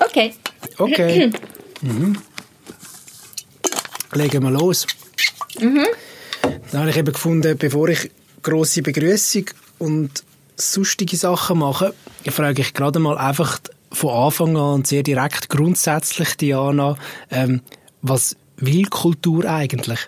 Okay. Okay. mhm. Legen wir los. Mhm. Dann habe ich eben gefunden, bevor ich grosse Begrüßung und sonstige Sachen mache, frage ich gerade mal einfach von Anfang an sehr direkt grundsätzlich Diana, ähm, was will Kultur eigentlich?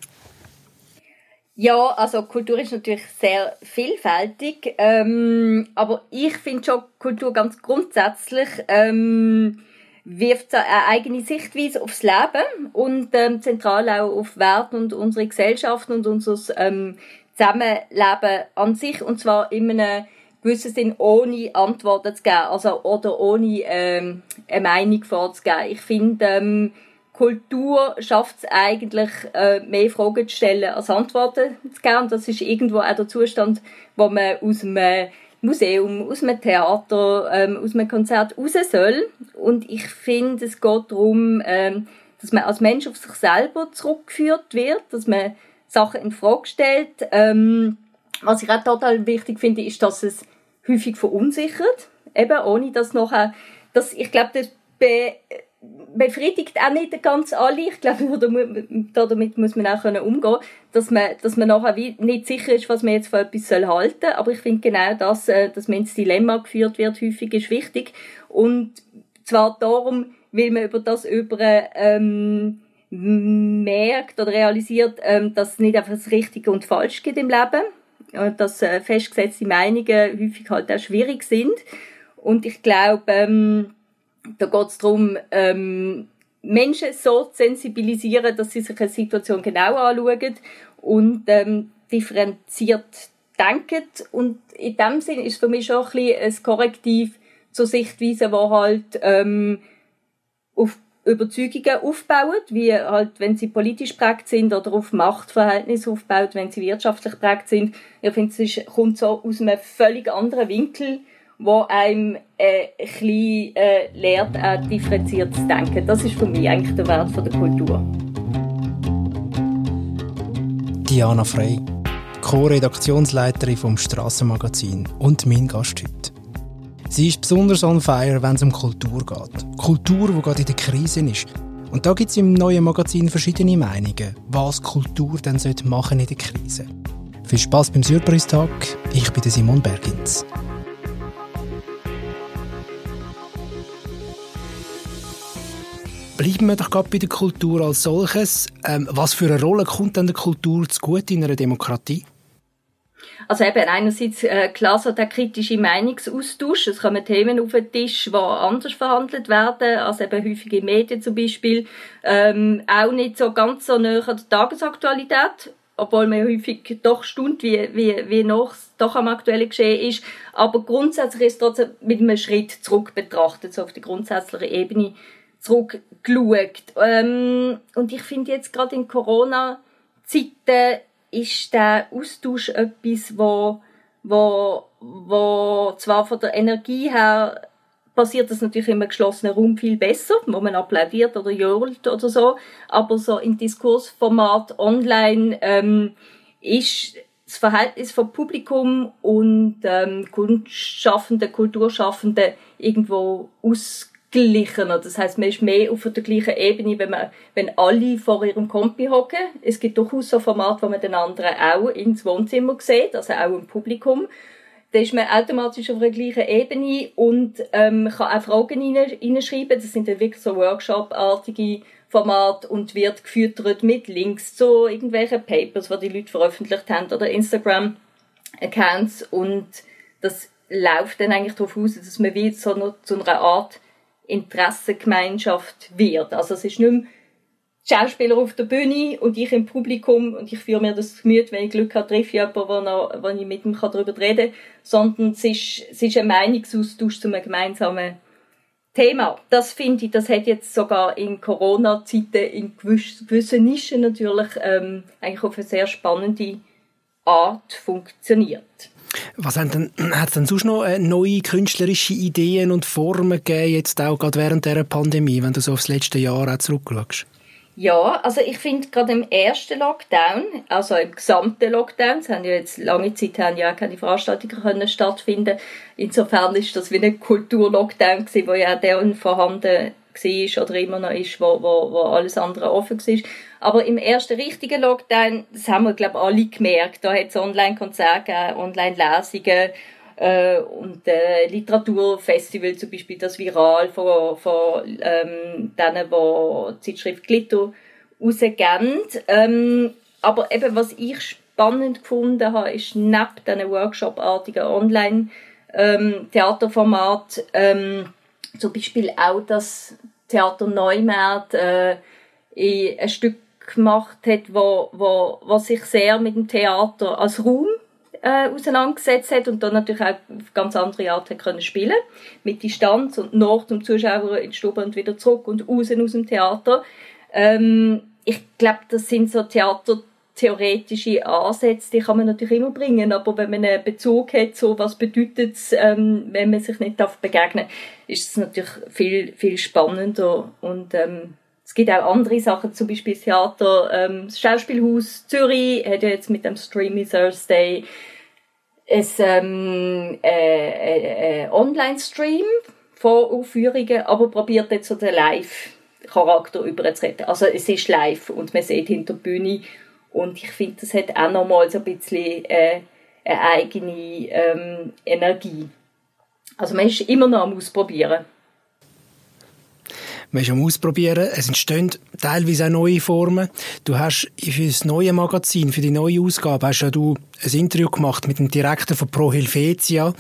Ja, also Kultur ist natürlich sehr vielfältig, ähm, aber ich finde schon Kultur ganz grundsätzlich ähm, wirft eine eigene Sichtweise aufs Leben und ähm, zentral auch auf Werte und unsere Gesellschaft und unser ähm, Zusammenleben an sich und zwar in einem gewissen Sinn ohne Antworten zu geben, also oder ohne ähm, eine Meinung vorzugeben. Ich finde ähm, Kultur schafft es eigentlich, äh, mehr Fragen zu stellen als Antworten zu geben. Und das ist irgendwo auch der Zustand, wo man aus einem Museum, aus einem Theater, ähm, aus einem Konzert raus soll. Und ich finde, es geht darum, ähm, dass man als Mensch auf sich selber zurückgeführt wird, dass man Sachen in Frage stellt. Ähm, was ich auch total wichtig finde, ist, dass es häufig verunsichert. Eben, ohne dass nachher, dass, ich glaube, das be befriedigt auch nicht ganz alle. Ich glaube, damit muss man auch umgehen können, dass man, dass man nachher nicht sicher ist, was man jetzt von etwas halten soll. Aber ich finde genau das, äh, dass man ins Dilemma geführt wird, häufig ist wichtig. Und zwar darum, weil man über das über, ähm, merkt oder realisiert, ähm, dass es nicht einfach das Richtige und Falsch gibt im Leben. Und dass äh, festgesetzte Meinungen häufig halt auch schwierig sind. Und ich glaube, ähm, da geht es darum, ähm, Menschen so zu sensibilisieren, dass sie sich eine Situation genau anschauen und ähm, differenziert denken. Und in dem Sinn ist für mich schon ein, bisschen ein Korrektiv zur Sichtweise, wo halt ähm, auf Überzeugungen aufbaut, wie halt, wenn sie politisch prägt sind oder auf Machtverhältnisse aufbaut, wenn sie wirtschaftlich prägt sind. Ich finde, es kommt so aus einem völlig anderen Winkel wo einem äh, ein äh, lehrt, auch differenziert zu denken. Das ist für mich eigentlich der Wert von der Kultur. Diana Frey, Co-Redaktionsleiterin vom Strassenmagazin und mein Gast heute. Sie ist besonders on fire, wenn es um Kultur geht. Kultur, die gerade in der Krise ist. Und da gibt es im neuen Magazin verschiedene Meinungen, was Kultur denn machen in der Krise. Viel Spaß beim Surprise-Tag. Ich bin Simon Bergins. Bleiben wir doch gerade bei der Kultur als solches. Ähm, was für eine Rolle kommt denn der Kultur zu gut in einer Demokratie? Also eben einerseits äh, klar so der kritische Meinungsaustausch. Es kommen Themen auf den Tisch, die anders verhandelt werden, als eben häufige Medien zum Beispiel. Ähm, auch nicht so ganz so näher an der Tagesaktualität, obwohl man häufig doch stund, wie, wie, wie noch doch am aktuellen Geschehen ist. Aber grundsätzlich ist es trotzdem mit einem Schritt zurück betrachtet, so auf der grundsätzlichen Ebene zurückgeschaut. Ähm, und ich finde jetzt gerade in Corona-Zeiten ist der Austausch etwas, wo, wo, wo zwar von der Energie her passiert das natürlich im geschlossenen Raum viel besser, wo man applaudiert oder johlt oder so, aber so im Diskursformat online ähm, ist das Verhältnis von Publikum und ähm, Kunstschaffenden, Kulturschaffenden irgendwo aus gleicher. Das heißt, man ist mehr auf der gleichen Ebene, wenn man, wenn alle vor ihrem Kompi hocken. Es gibt durchaus so Formate, wo man den anderen auch ins Wohnzimmer sieht, also auch im Publikum. Da ist man automatisch auf der gleichen Ebene und ähm, kann auch Fragen reinschreiben. Das sind dann wirklich so Workshop-artige Formate und wird gefüttert mit Links zu irgendwelchen Papers, die die Leute veröffentlicht haben oder Instagram-Accounts und das läuft dann eigentlich darauf aus, dass man wie so noch zu einer Art Interessengemeinschaft wird. Also es ist nicht mehr Schauspieler auf der Bühne und ich im Publikum und ich führe mir das Gemüt, wenn ich Glück habe, treffe ich jemanden, wo, noch, wo ich mit ihm darüber reden kann, sondern es ist, es ist ein Meinungsaustausch zu einem gemeinsamen Thema. Das finde ich, das hat jetzt sogar in Corona-Zeiten in gewissen Nischen natürlich ähm, eigentlich auf eine sehr spannende Art funktioniert. Was hat es denn sonst noch äh, neue künstlerische Ideen und Formen gegeben, jetzt auch gerade während dieser Pandemie, wenn du so aufs letzte Jahr auch zurückschaust? Ja, also ich finde gerade im ersten Lockdown, also im gesamten Lockdown, es haben ja jetzt lange Zeit haben ja keine Veranstaltungen können stattfinden. Insofern ist das wie ein Kulturlockdown gewesen, wo ja der vorhanden war oder immer noch ist, wo, wo, wo alles andere offen war. Aber im ersten richtigen Lockdown, das haben wir glaube ich alle gemerkt, da hat es Online-Konzerte Online-Lesungen äh, und äh, Literaturfestival zum Beispiel, das Viral von, von ähm, denen, die Zeitschrift Glitter rausgeben. Ähm, aber eben, was ich spannend gefunden habe, ist neben diesen Workshop-artigen Online-Theaterformat ähm, zum Beispiel auch das Theater Neumarkt äh, ein Stück gemacht hat, wo, wo, wo sich sehr mit dem Theater als Raum äh, auseinandergesetzt hat und dann natürlich auch auf ganz andere Art hat können spielen mit Distanz und nach dem Zuschauer in die Stube und wieder zurück und raus aus dem Theater. Ähm, ich glaube, das sind so theatertheoretische Ansätze, die kann man natürlich immer bringen, aber wenn man einen Bezug hat, so was bedeutet es, ähm, wenn man sich nicht darf begegnen, ist es natürlich viel viel spannender und ähm, es gibt auch andere Sachen, zum Beispiel das Theater, ähm, das Schauspielhaus Zürich hat ja jetzt mit dem Streamy Thursday ein ähm, äh, äh, Online-Stream von Aufführungen, aber probiert jetzt so den Live-Charakter überzuretten. Also es ist live und man sieht hinter der Bühne und ich finde, das hat auch nochmal so ein bisschen äh, eine eigene ähm, Energie. Also man ist immer noch am Ausprobieren. Man ist am Ausprobieren. Es entstehen teilweise auch neue Formen. Du hast für das neue Magazin, für die neue Ausgabe, hast ja du ein Interview gemacht mit dem Direktor von Pro Helvetia.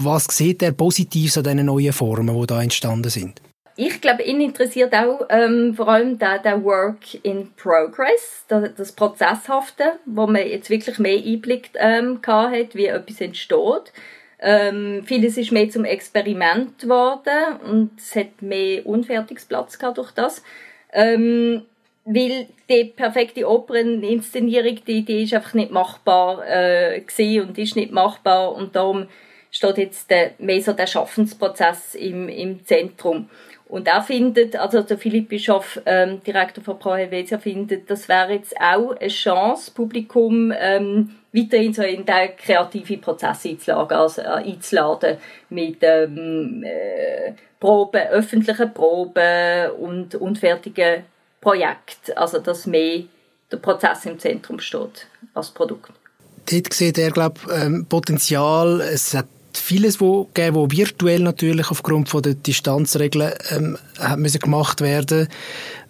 Was sieht er positiv an diesen neuen Formen, die da entstanden sind? Ich glaube, ihn interessiert auch ähm, vor allem der, der Work in Progress, das, das Prozesshafte, wo man jetzt wirklich mehr Einblick ähm, hat, wie etwas entsteht. Ähm, vieles ist mehr zum Experiment geworden und es hat mehr Unfertigsplatz gehabt durch das. Ähm, weil die perfekte Operninszenierung, die, die ist einfach nicht machbar äh, und ist nicht machbar und darum steht jetzt der, mehr so der Schaffensprozess im, im Zentrum. Und er findet, also der Philipp Bischof, ähm, Direktor von Pro Helvetia, findet, das wäre jetzt auch eine Chance, Publikum ähm, weiterhin so in den kreativen Prozess einzuladen, also, äh, einzuladen mit ähm, äh, Proben, öffentlichen Proben und, und fertigen Projekten. Also, dass mehr der Prozess im Zentrum steht als Produkt. Dort sieht er, glaube ähm, Potenzial. Es hat vieles wo gegeben, wo virtuell natürlich aufgrund von der Distanzregeln ähm, müssen gemacht werden.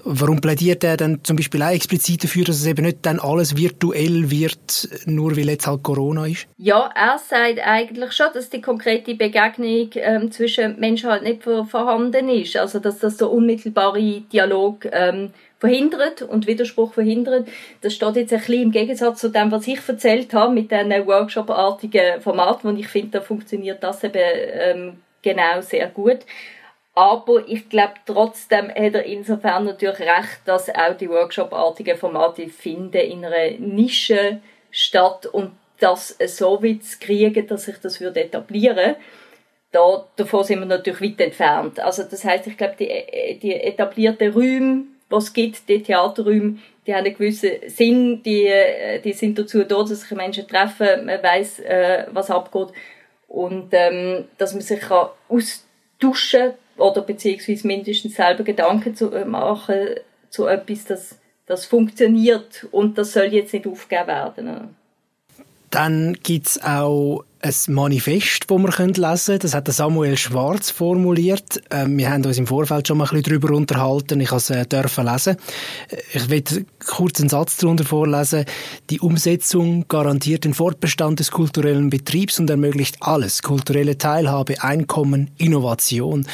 Warum plädiert er dann zum Beispiel auch explizit dafür, dass es eben nicht dann alles virtuell wird, nur weil jetzt halt Corona ist? Ja, er sagt eigentlich schon, dass die konkrete Begegnung ähm, zwischen Menschen halt nicht vorhanden ist. Also, dass das so unmittelbare Dialog ähm, verhindert und Widerspruch verhindert. Das steht jetzt ein bisschen im Gegensatz zu dem, was ich erzählt habe, mit diesen Workshop-artigen Formaten, und ich finde, da funktioniert das eben ähm, genau sehr gut. Aber ich glaube, trotzdem hat er insofern natürlich recht, dass auch die Workshop-artigen Formate finden in einer Nische statt und das so weit zu kriegen, dass sich das würde etablieren da, davon sind wir natürlich weit entfernt. Also das heißt, ich glaube, die, die etablierten Räume, was gibt, die Theaterräume, die haben einen gewissen Sinn, die, die sind dazu da, dass sich Menschen treffen, man weiß, äh, was abgeht und ähm, dass man sich kann austauschen kann oder beziehungsweise mindestens selber Gedanken zu äh, machen zu etwas, das, das funktioniert und das soll jetzt nicht aufgegeben werden. Dann gibt es auch ein Manifest, das wir lesen können. Das hat Samuel Schwarz formuliert. Ähm, wir haben uns im Vorfeld schon mal ein bisschen darüber unterhalten. Ich durfte es äh, lesen. Ich will kurz einen Satz darunter vorlesen. Die Umsetzung garantiert den Fortbestand des kulturellen Betriebs und ermöglicht alles. Kulturelle Teilhabe, Einkommen, Innovation.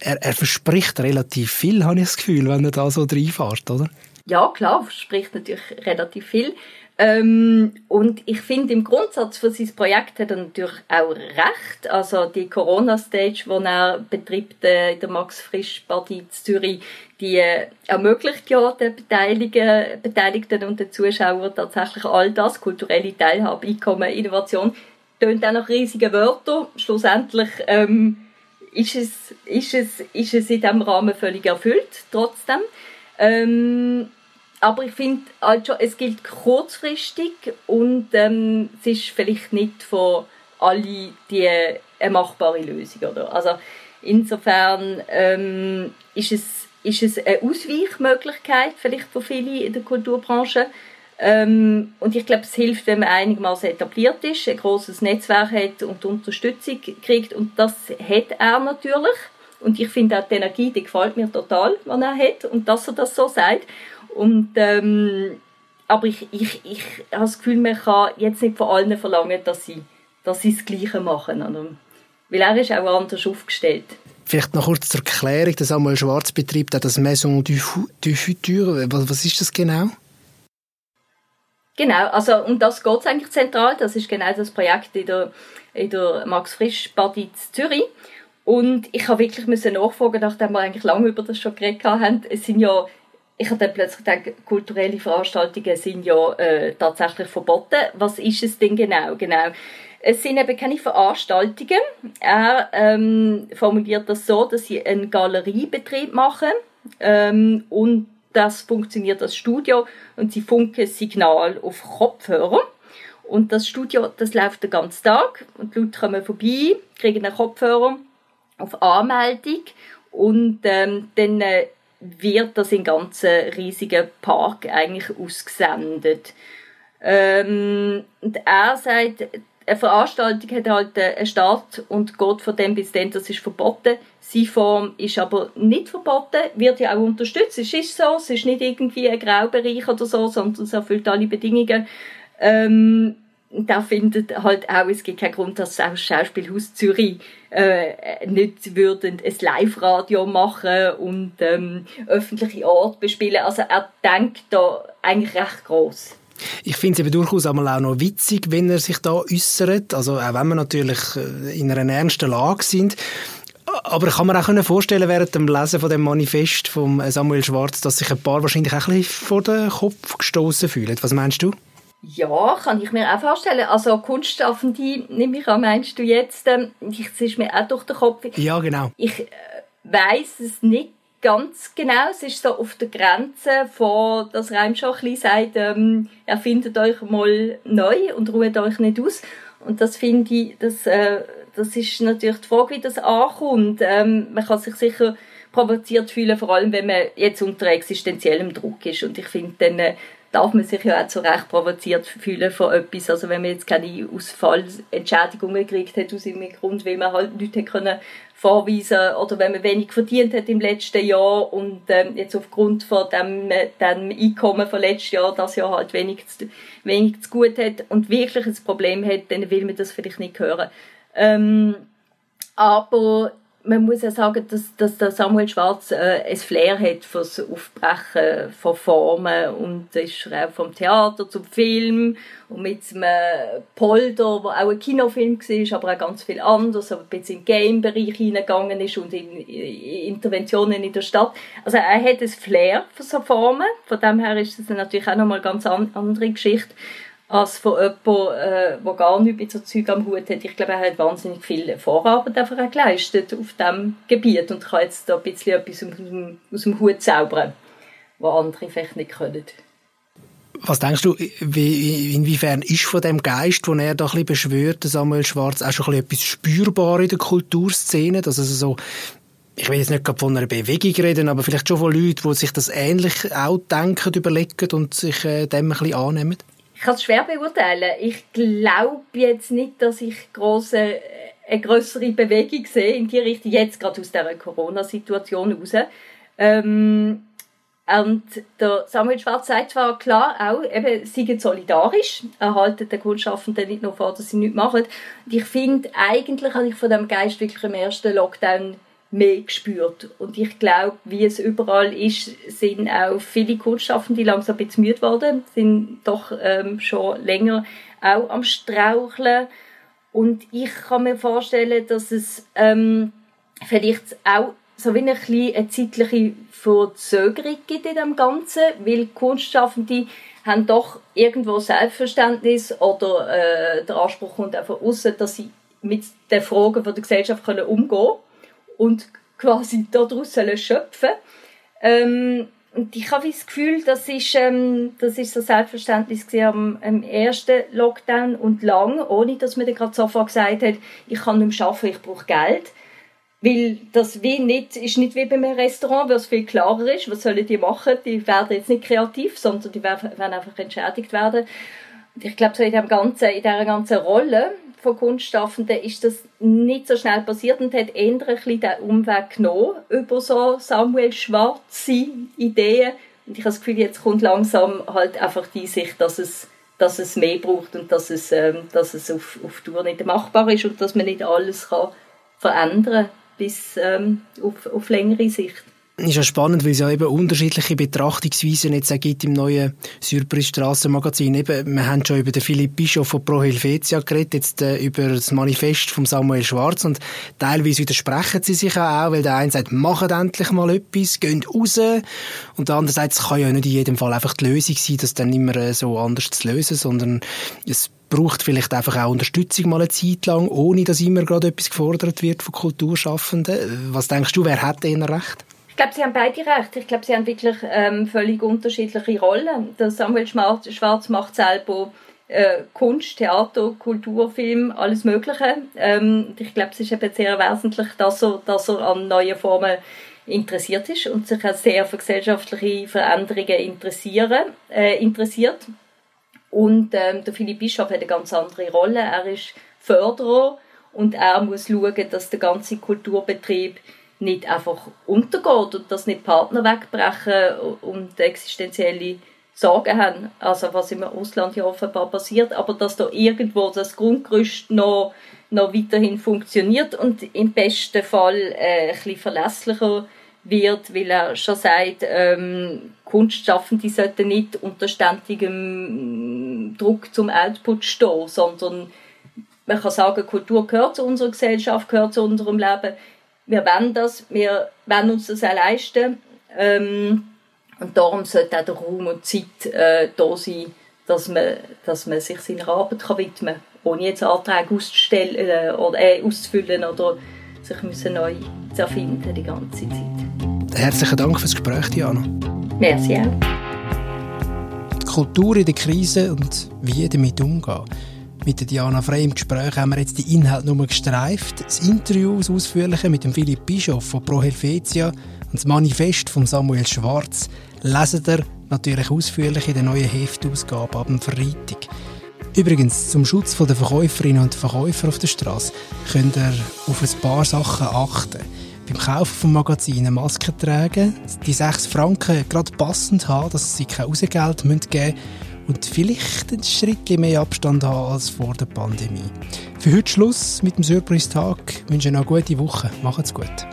Er, er verspricht relativ viel, habe ich das Gefühl, wenn er da so reinfährt, oder? Ja, klar, verspricht natürlich relativ viel. Ähm, und ich finde, im Grundsatz für sein Projekt hat er natürlich auch recht. Also die Corona-Stage, die er betreibt äh, in der Max-Frisch-Party in Zürich, die äh, ermöglicht ja den Beteiligten, Beteiligten und den Zuschauern tatsächlich all das, kulturelle Teilhabe, Einkommen, Innovation, tönt auch nach riesigen Wörtern. Schlussendlich ähm, ist, es, ist, es, ist es in diesem Rahmen völlig erfüllt, trotzdem. Ähm, aber ich finde halt schon, es gilt kurzfristig und ähm, es ist vielleicht nicht für alle die eine machbare Lösung. Oder? Also insofern ähm, ist, es, ist es eine Ausweichmöglichkeit vielleicht für viele in der Kulturbranche. Ähm, und ich glaube, es hilft, wenn man einigermaßen etabliert ist, ein großes Netzwerk hat und Unterstützung kriegt. Und das hat er natürlich. Und ich finde auch die Energie, die gefällt mir total, die er hat und dass er das so sagt. Und, ähm, aber ich, ich, ich habe das Gefühl, man kann jetzt nicht von allen verlangen, dass sie, dass sie das Gleiche machen. Oder? Weil er ist auch anders aufgestellt. Vielleicht noch kurz zur Erklärung. Der Samuel Schwarz betreibt das Maison du, du Futur. Was, was ist das genau? Genau, also um das geht es eigentlich zentral. Das ist genau das Projekt in der, in der Max Frisch Badi Zürich. Und ich habe wirklich müssen nachfragen, nachdem wir eigentlich lange über das schon geredet haben. Es sind ja, ich habe dann plötzlich gedacht, kulturelle Veranstaltungen sind ja äh, tatsächlich verboten. Was ist es denn genau? Genau. Es sind eben keine Veranstaltungen. Er ähm, formuliert das so, dass sie einen Galeriebetrieb machen ähm, und das funktioniert als Studio und sie funken Signal auf Kopfhörer. Und das Studio, das läuft den ganzen Tag und die Leute kommen vorbei, kriegen einen Kopfhörer auf Anmeldung und ähm, dann äh, wird das in ganzen riesigen Park eigentlich ausgesendet. Ähm, und er sagt, eine Veranstaltung hat halt einen Start und geht von dem bis dann, das ist verboten. Seine Form ist aber nicht verboten, wird ja auch unterstützt. Es ist so, es ist nicht irgendwie ein Graubereich oder so, sondern es erfüllt alle Bedingungen. Ähm, da findet halt auch, es gibt keinen Grund, dass das Schauspielhaus Zürich äh, nicht würden ein Live-Radio machen und ähm, öffentliche Orte bespielen. Also er denkt da eigentlich recht groß. Ich finde es eben durchaus auch noch witzig, wenn er sich da äußert. Also auch wenn wir natürlich äh, in einer ernsten Lage sind. Aber ich kann mir auch vorstellen, während dem Lesen von dem Manifest von Samuel Schwarz, dass sich ein paar wahrscheinlich auch ein bisschen vor den Kopf gestoßen fühlen. Was meinst du? Ja, kann ich mir auch vorstellen. Also Kunstschaffende, nehme ich an, meinst du jetzt, ähm, es ist mir auch durch den Kopf. Ja, genau. Ich äh, weiß es nicht ganz genau. Es ist so auf der Grenze von, dass Reim schon ein bisschen sagt, ähm, erfindet euch mal neu und ruht euch nicht aus. Und das finde ich, das, äh, das ist natürlich die Frage, wie das ankommt. Ähm, man kann sich sicher provoziert fühlen, vor allem wenn man jetzt unter existenziellem Druck ist. Und ich finde, dann äh, darf man sich ja auch zu Recht provoziert fühlen von etwas. Also wenn man jetzt keine Ausfallentschädigungen gekriegt hat aus irgendeinem Grund, weil man halt nichts können vorweisen oder wenn man wenig verdient hat im letzten Jahr und ähm, jetzt aufgrund von dem, dem Einkommen von letztes Jahr das Jahr halt wenig zu, wenig zu gut hat und wirklich ein Problem hat, dann will man das vielleicht nicht hören. Ähm, aber man muss ja sagen, dass, dass der Samuel Schwarz äh, ein Flair hat fürs Aufbrechen von Formen und ist auch vom Theater zum Film und mit einem Polder, der auch ein Kinofilm war, aber auch ganz viel anderes, aber ein bisschen im Game-Bereich hineingegangen ist und in, in Interventionen in der Stadt. Also er hat ein Flair für so Formen, von dem her ist das natürlich auch nochmal eine ganz andere Geschichte als von jemandem, äh, der gar nichts mit so Zeug am Hut hat. Ich glaube, er hat wahnsinnig viel Vorarbeit einfach auch geleistet auf diesem Gebiet und kann jetzt da ein bisschen etwas aus dem, aus dem Hut zaubern, was andere vielleicht nicht können. Was denkst du, wie, inwiefern ist von dem Geist, den er da ein beschwört, Samuel Schwarz, auch schon ein bisschen etwas spürbar in der Kulturszene? Dass also so, ich will jetzt nicht gerade von einer Bewegung reden, aber vielleicht schon von Leuten, die sich das ähnlich auch denken, überlegen und sich äh, dem ein bisschen annehmen? Ich kann es schwer beurteilen. Ich glaube jetzt nicht, dass ich grosse, äh, eine größere Bewegung sehe in die Richtung, jetzt gerade aus dieser Corona-Situation raus. Ähm, und der Samuel Schwarz sagt zwar klar auch, eben, sie solidarisch, erhalten den Kunstschaffenden nicht nur vor, dass sie nichts machen. Und ich finde, eigentlich habe ich von dem Geist wirklich im ersten Lockdown mehr gespürt. Und ich glaube, wie es überall ist, sind auch viele Kunstschaffende langsam ein bisschen müde geworden, sind doch ähm, schon länger auch am Straucheln. Und ich kann mir vorstellen, dass es ähm, vielleicht auch so wie eine, eine zeitliche Verzögerung gibt in dem Ganzen, weil Kunstschaffende haben doch irgendwo Selbstverständnis oder äh, der Anspruch kommt einfach raus, dass sie mit den Fragen der Gesellschaft können umgehen und quasi daraus schöpfen ähm, und ich habe das Gefühl, das ist, ähm, das ist so Selbstverständnis am, am ersten Lockdown und lang, ohne dass man dann gerade sofort gesagt hat, ich kann nicht mehr arbeiten, ich brauche Geld. Weil das wie nicht, ist nicht wie bei einem Restaurant, wo es viel klarer ist, was sollen die machen? Die werden jetzt nicht kreativ, sondern die werden, einfach entschädigt werden. Und ich glaube, so in, dem ganzen, in dieser ganzen Rolle von Kunstschaffenden ist das nicht so schnell passiert und hat eher ein bisschen den Umweg genommen über so Samuel Schwarze Ideen. Und ich habe das Gefühl, jetzt kommt langsam halt einfach die Sicht, dass es, dass es mehr braucht und dass es, ähm, dass es auf, auf Tour nicht machbar ist und dass man nicht alles kann verändern kann bis ähm, auf, auf längere Sicht ist ja spannend, weil es ja eben unterschiedliche Betrachtungsweisen jetzt gibt im neuen Surprise Strassenmagazin. Eben, wir haben schon über den Philipp Bischof von Pro Helvetia geredet, jetzt äh, über das Manifest von Samuel Schwarz und teilweise widersprechen sie sich auch, weil der eine sagt, macht endlich mal etwas, geht raus und der andere sagt, es kann ja nicht in jedem Fall einfach die Lösung sein, das dann immer äh, so anders zu lösen, sondern es braucht vielleicht einfach auch Unterstützung mal eine Zeit lang, ohne dass immer gerade etwas gefordert wird von Kulturschaffenden. Was denkst du, wer hat denn recht? Ich glaube, sie haben beide recht. Ich glaube, sie haben wirklich ähm, völlig unterschiedliche Rollen. Der Samuel Schwarz macht selber äh, Kunst, Theater, Kultur, Film, alles Mögliche. Ähm, ich glaube, es ist eben sehr wesentlich, dass er, dass er an neuen Formen interessiert ist und sich auch sehr für gesellschaftliche Veränderungen interessieren, äh, interessiert. Und ähm, der Philipp Bischof hat eine ganz andere Rolle. Er ist Förderer und er muss schauen, dass der ganze Kulturbetrieb nicht einfach untergeht und dass nicht Partner wegbrechen und existenzielle Sorgen haben, also was im Ausland ja offenbar passiert, aber dass da irgendwo das Grundgerüst noch, noch weiterhin funktioniert und im besten Fall äh, ein bisschen verlässlicher wird, weil er schon sagt, ähm, Kunstschaffende sollten nicht unter ständigem Druck zum Output stehen, sondern man kann sagen, Kultur gehört zu unserer Gesellschaft, gehört zu unserem Leben wir wollen das, wir wollen uns das auch leisten. Ähm, und darum sollte auch der Raum und Zeit äh, da sein, dass man, dass man sich seiner Arbeit kann widmen kann, ohne jetzt Anträge auszustellen, äh, oder, äh, auszufüllen oder sich müssen neu zu erfinden die ganze Zeit. Herzlichen Dank fürs Gespräch, Diana. Merci auch. Die Kultur in der Krise und wie damit umgehen. Mit Diana Frey im Gespräch haben wir jetzt die Inhalte nur gestreift. Das Interview, das Ausführliche mit dem Philipp Bischof von Pro Helvetia und das Manifest von Samuel Schwarz lesen ihr natürlich ausführlich in der neuen Heftausgabe ab dem Freitag. Übrigens, zum Schutz der Verkäuferinnen und Verkäufer auf der Straße könnt ihr auf ein paar Sachen achten. Beim Kaufen vom Magazin eine Maske tragen, die 6 Franken gerade passend haben, dass sie kein Rausgeld geben müssen und vielleicht ein Schritt mehr Abstand haben als vor der Pandemie. Für heute Schluss mit dem Surprise-Tag. Ich wünsche noch eine gute Woche. Macht's gut.